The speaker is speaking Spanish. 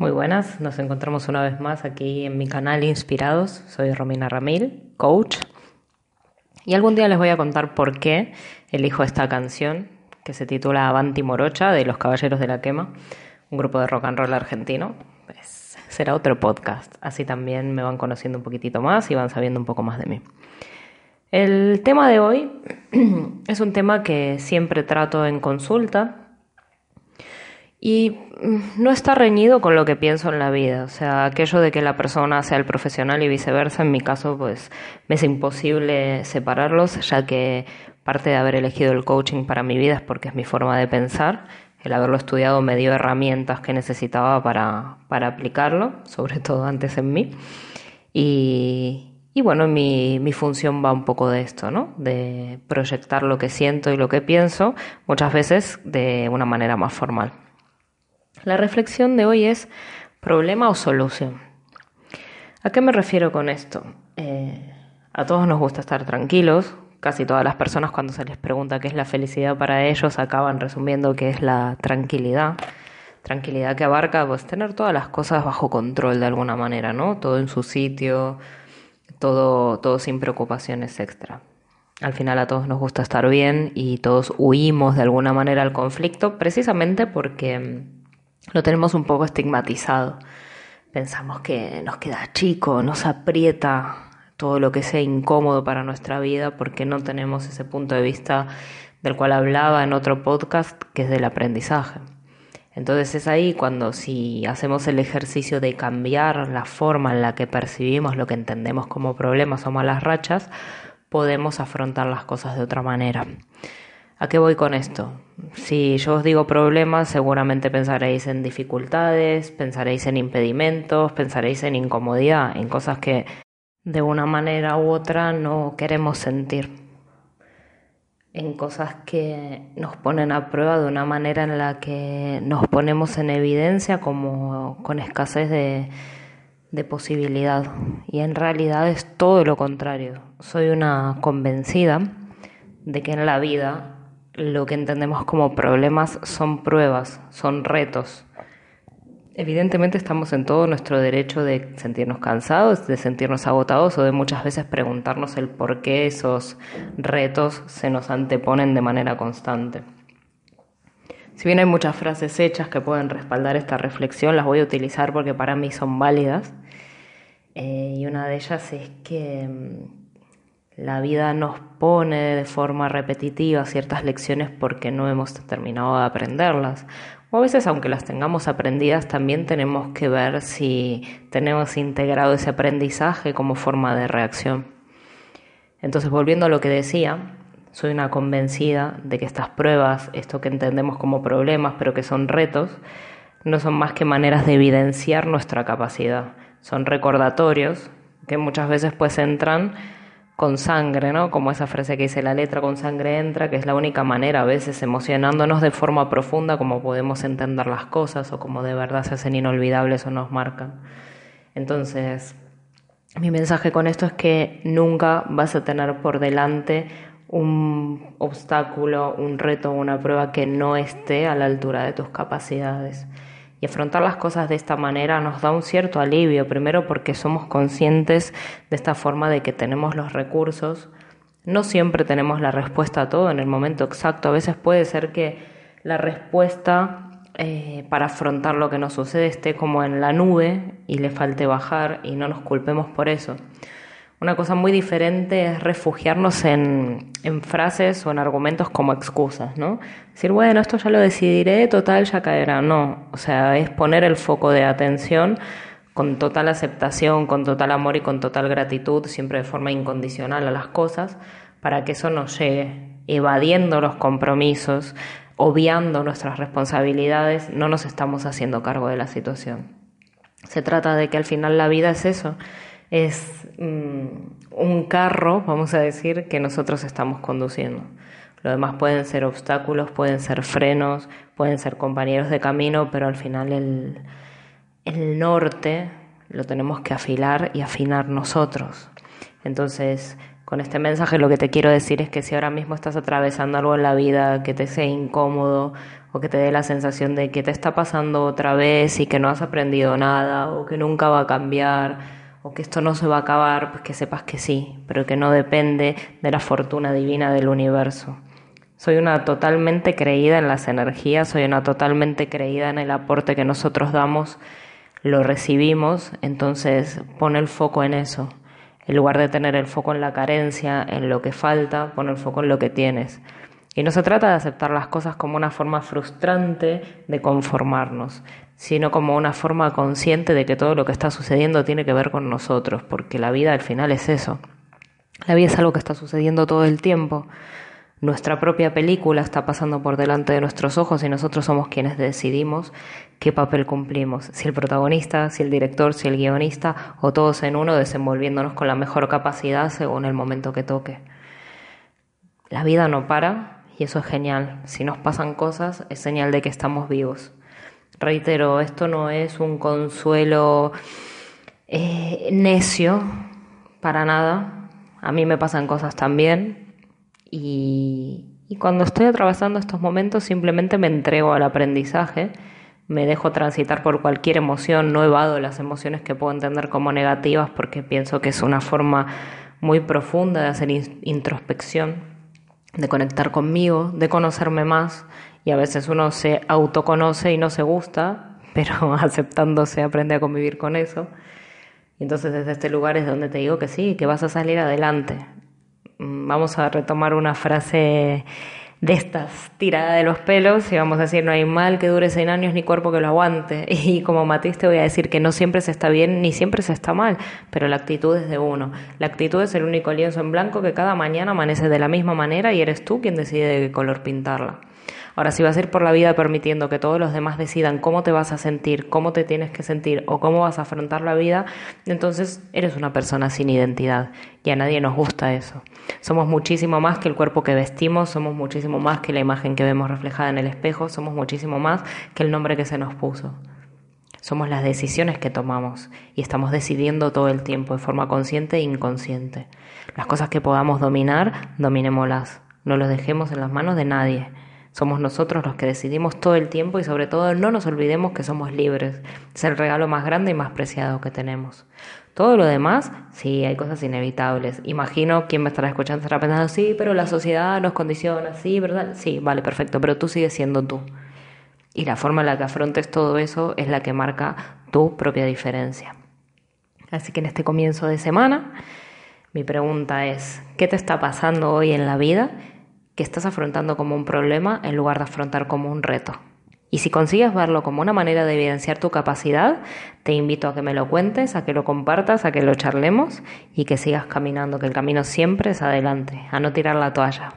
Muy buenas, nos encontramos una vez más aquí en mi canal Inspirados. Soy Romina Ramil, coach. Y algún día les voy a contar por qué elijo esta canción que se titula Avanti Morocha de Los Caballeros de la Quema, un grupo de rock and roll argentino. Pues será otro podcast, así también me van conociendo un poquitito más y van sabiendo un poco más de mí. El tema de hoy es un tema que siempre trato en consulta y mm, no está reñido con lo que pienso en la vida, o sea, aquello de que la persona sea el profesional y viceversa, en mi caso, pues me es imposible separarlos, ya que parte de haber elegido el coaching para mi vida es porque es mi forma de pensar. El haberlo estudiado me dio herramientas que necesitaba para, para aplicarlo, sobre todo antes en mí. Y, y bueno, mi, mi función va un poco de esto, ¿no? De proyectar lo que siento y lo que pienso, muchas veces de una manera más formal. La reflexión de hoy es problema o solución. ¿A qué me refiero con esto? Eh, a todos nos gusta estar tranquilos. Casi todas las personas cuando se les pregunta qué es la felicidad para ellos acaban resumiendo qué es la tranquilidad. Tranquilidad que abarca pues tener todas las cosas bajo control de alguna manera, ¿no? Todo en su sitio, todo, todo sin preocupaciones extra. Al final a todos nos gusta estar bien y todos huimos de alguna manera al conflicto precisamente porque lo tenemos un poco estigmatizado. Pensamos que nos queda chico, nos aprieta todo lo que sea incómodo para nuestra vida porque no tenemos ese punto de vista del cual hablaba en otro podcast que es del aprendizaje. Entonces es ahí cuando si hacemos el ejercicio de cambiar la forma en la que percibimos lo que entendemos como problemas o malas rachas, podemos afrontar las cosas de otra manera. ¿A qué voy con esto? Si yo os digo problemas, seguramente pensaréis en dificultades, pensaréis en impedimentos, pensaréis en incomodidad, en cosas que de una manera u otra no queremos sentir, en cosas que nos ponen a prueba de una manera en la que nos ponemos en evidencia como con escasez de, de posibilidad. Y en realidad es todo lo contrario. Soy una convencida de que en la vida lo que entendemos como problemas son pruebas, son retos. Evidentemente estamos en todo nuestro derecho de sentirnos cansados, de sentirnos agotados o de muchas veces preguntarnos el por qué esos retos se nos anteponen de manera constante. Si bien hay muchas frases hechas que pueden respaldar esta reflexión, las voy a utilizar porque para mí son válidas. Eh, y una de ellas es que mm, la vida nos pone de forma repetitiva ciertas lecciones porque no hemos terminado de aprenderlas. O a veces, aunque las tengamos aprendidas, también tenemos que ver si tenemos integrado ese aprendizaje como forma de reacción. Entonces, volviendo a lo que decía, soy una convencida de que estas pruebas, esto que entendemos como problemas, pero que son retos, no son más que maneras de evidenciar nuestra capacidad. Son recordatorios que muchas veces pues entran con sangre, ¿no? Como esa frase que dice la letra con sangre entra, que es la única manera, a veces emocionándonos de forma profunda, como podemos entender las cosas o como de verdad se hacen inolvidables o nos marcan. Entonces, mi mensaje con esto es que nunca vas a tener por delante un obstáculo, un reto, una prueba que no esté a la altura de tus capacidades. Y afrontar las cosas de esta manera nos da un cierto alivio, primero porque somos conscientes de esta forma de que tenemos los recursos, no siempre tenemos la respuesta a todo en el momento exacto, a veces puede ser que la respuesta eh, para afrontar lo que nos sucede esté como en la nube y le falte bajar y no nos culpemos por eso. Una cosa muy diferente es refugiarnos en, en, frases o en argumentos como excusas, ¿no? Decir, bueno, esto ya lo decidiré, total, ya caerá. No, o sea, es poner el foco de atención con total aceptación, con total amor y con total gratitud, siempre de forma incondicional a las cosas, para que eso nos llegue, evadiendo los compromisos, obviando nuestras responsabilidades, no nos estamos haciendo cargo de la situación. Se trata de que al final la vida es eso es mm, un carro, vamos a decir, que nosotros estamos conduciendo. Lo demás pueden ser obstáculos, pueden ser frenos, pueden ser compañeros de camino, pero al final el, el norte lo tenemos que afilar y afinar nosotros. Entonces, Con este mensaje lo que te quiero decir es que si ahora mismo estás atravesando algo en la vida que te sea incómodo o que te dé la sensación de que te está pasando otra vez y que no has aprendido nada o que nunca va a cambiar o que esto no se va a acabar, pues que sepas que sí, pero que no depende de la fortuna divina del universo. Soy una totalmente creída en las energías, soy una totalmente creída en el aporte que nosotros damos, lo recibimos, entonces pon el foco en eso. En lugar de tener el foco en la carencia, en lo que falta, pon el foco en lo que tienes. Y no se trata de aceptar las cosas como una forma frustrante de conformarnos, sino como una forma consciente de que todo lo que está sucediendo tiene que ver con nosotros, porque la vida al final es eso. La vida es algo que está sucediendo todo el tiempo. Nuestra propia película está pasando por delante de nuestros ojos y nosotros somos quienes decidimos qué papel cumplimos, si el protagonista, si el director, si el guionista o todos en uno desenvolviéndonos con la mejor capacidad según el momento que toque. La vida no para y eso es genial. Si nos pasan cosas es señal de que estamos vivos. Reitero, esto no es un consuelo eh, necio para nada. A mí me pasan cosas también. Y, y cuando estoy atravesando estos momentos simplemente me entrego al aprendizaje. Me dejo transitar por cualquier emoción, no evado las emociones que puedo entender como negativas porque pienso que es una forma muy profunda de hacer introspección, de conectar conmigo, de conocerme más y a veces uno se autoconoce y no se gusta, pero aceptándose aprende a convivir con eso. Y entonces desde este lugar es donde te digo que sí, que vas a salir adelante. Mm, vamos a retomar una frase de estas tiradas de los pelos y vamos a decir no hay mal que dure 100 años ni cuerpo que lo aguante y como Matiz te voy a decir que no siempre se está bien ni siempre se está mal pero la actitud es de uno la actitud es el único lienzo en blanco que cada mañana amanece de la misma manera y eres tú quien decide de qué color pintarla Ahora, si vas a ir por la vida permitiendo que todos los demás decidan cómo te vas a sentir, cómo te tienes que sentir o cómo vas a afrontar la vida, entonces eres una persona sin identidad y a nadie nos gusta eso. Somos muchísimo más que el cuerpo que vestimos, somos muchísimo más que la imagen que vemos reflejada en el espejo, somos muchísimo más que el nombre que se nos puso. Somos las decisiones que tomamos y estamos decidiendo todo el tiempo de forma consciente e inconsciente. Las cosas que podamos dominar, dominémoslas. No los dejemos en las manos de nadie. Somos nosotros los que decidimos todo el tiempo y sobre todo no nos olvidemos que somos libres. Es el regalo más grande y más preciado que tenemos. Todo lo demás, sí, hay cosas inevitables. Imagino quien me estará escuchando estará pensando, sí, pero la sociedad nos condiciona, sí, ¿verdad? Sí, vale, perfecto, pero tú sigues siendo tú. Y la forma en la que afrontes todo eso es la que marca tu propia diferencia. Así que en este comienzo de semana, mi pregunta es, ¿qué te está pasando hoy en la vida que estás afrontando como un problema en lugar de afrontar como un reto. Y si consigues verlo como una manera de evidenciar tu capacidad, te invito a que me lo cuentes, a que lo compartas, a que lo charlemos y que sigas caminando, que el camino siempre es adelante, a no tirar la toalla.